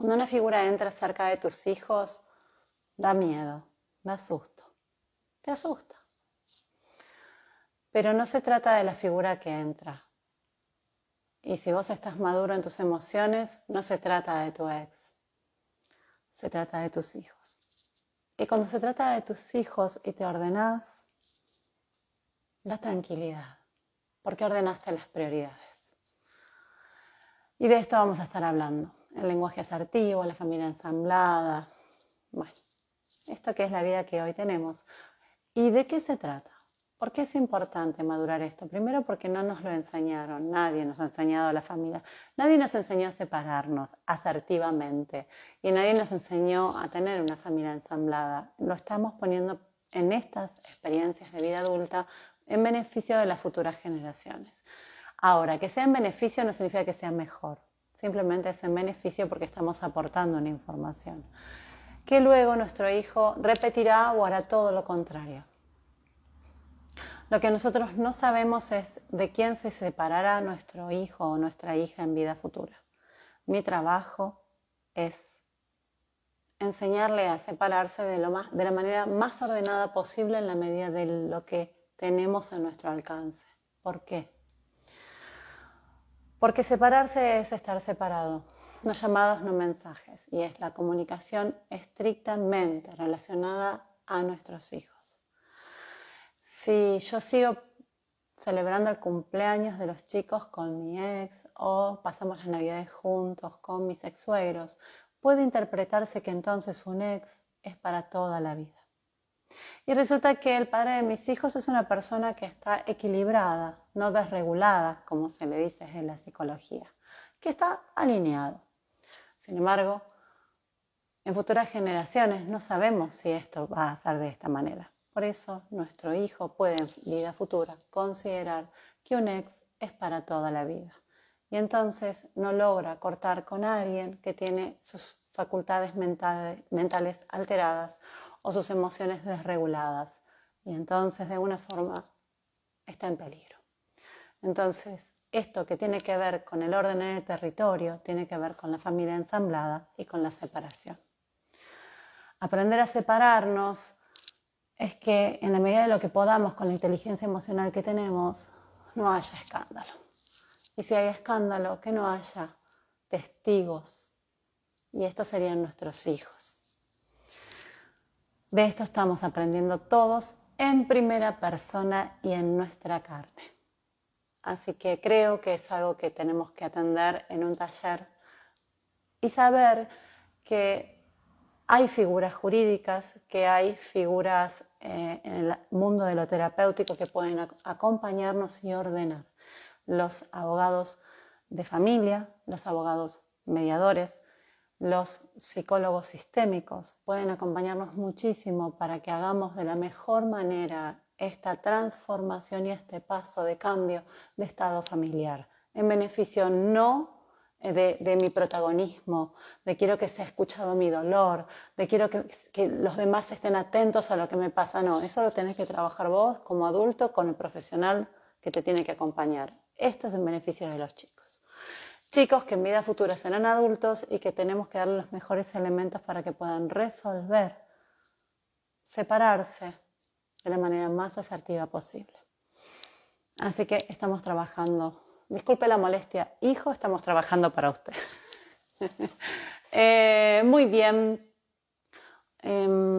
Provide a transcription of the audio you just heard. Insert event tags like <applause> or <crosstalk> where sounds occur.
Cuando una figura entra cerca de tus hijos, da miedo, da susto, te asusta. Pero no se trata de la figura que entra. Y si vos estás maduro en tus emociones, no se trata de tu ex, se trata de tus hijos. Y cuando se trata de tus hijos y te ordenás, da tranquilidad, porque ordenaste las prioridades. Y de esto vamos a estar hablando. El lenguaje asertivo, la familia ensamblada. Bueno, esto que es la vida que hoy tenemos. ¿Y de qué se trata? ¿Por qué es importante madurar esto? Primero porque no nos lo enseñaron, nadie nos ha enseñado a la familia, nadie nos enseñó a separarnos asertivamente y nadie nos enseñó a tener una familia ensamblada. Lo estamos poniendo en estas experiencias de vida adulta en beneficio de las futuras generaciones. Ahora, que sea en beneficio no significa que sea mejor, simplemente es en beneficio porque estamos aportando una información, que luego nuestro hijo repetirá o hará todo lo contrario. Lo que nosotros no sabemos es de quién se separará nuestro hijo o nuestra hija en vida futura. Mi trabajo es enseñarle a separarse de, lo más, de la manera más ordenada posible en la medida de lo que tenemos a nuestro alcance. ¿Por qué? Porque separarse es estar separado, no llamados, no mensajes, y es la comunicación estrictamente relacionada a nuestros hijos. Si yo sigo celebrando el cumpleaños de los chicos con mi ex o pasamos las navidades juntos con mis ex suegros, puede interpretarse que entonces un ex es para toda la vida. Y resulta que el padre de mis hijos es una persona que está equilibrada, no desregulada, como se le dice en la psicología, que está alineado. Sin embargo, en futuras generaciones no sabemos si esto va a ser de esta manera. Por eso nuestro hijo puede en vida futura considerar que un ex es para toda la vida. Y entonces no logra cortar con alguien que tiene sus facultades mentales, alteradas o sus emociones desreguladas. Y entonces de alguna forma está en peligro. Entonces, esto que tiene que ver con el orden en el territorio, tiene que ver con la familia ensamblada y con la separación. Aprender a separarnos es que en la medida de lo que podamos con la inteligencia emocional que tenemos, no haya escándalo. Y si hay escándalo, que no haya testigos. Y estos serían nuestros hijos. De esto estamos aprendiendo todos en primera persona y en nuestra carne. Así que creo que es algo que tenemos que atender en un taller y saber que hay figuras jurídicas, que hay figuras eh, en el mundo de lo terapéutico que pueden acompañarnos y ordenar. Los abogados de familia, los abogados mediadores, los psicólogos sistémicos pueden acompañarnos muchísimo para que hagamos de la mejor manera esta transformación y este paso de cambio de estado familiar, en beneficio no de, mi protagonismo, de quiero que sea escuchado mi dolor, de quiero que, que, los demás estén atentos a lo que me pasa. No, eso lo tenés que trabajar vos como adulto con el profesional que te tiene que acompañar. Esto es en beneficio de los chicos. Chicos que en vida futura serán adultos y que tenemos que darles los mejores elementos para que puedan resolver, separarse de la manera más asertiva posible. Así que estamos trabajando Disculpe la molestia, hijo, estamos trabajando para usted. <laughs> Eh, muy bien. Em,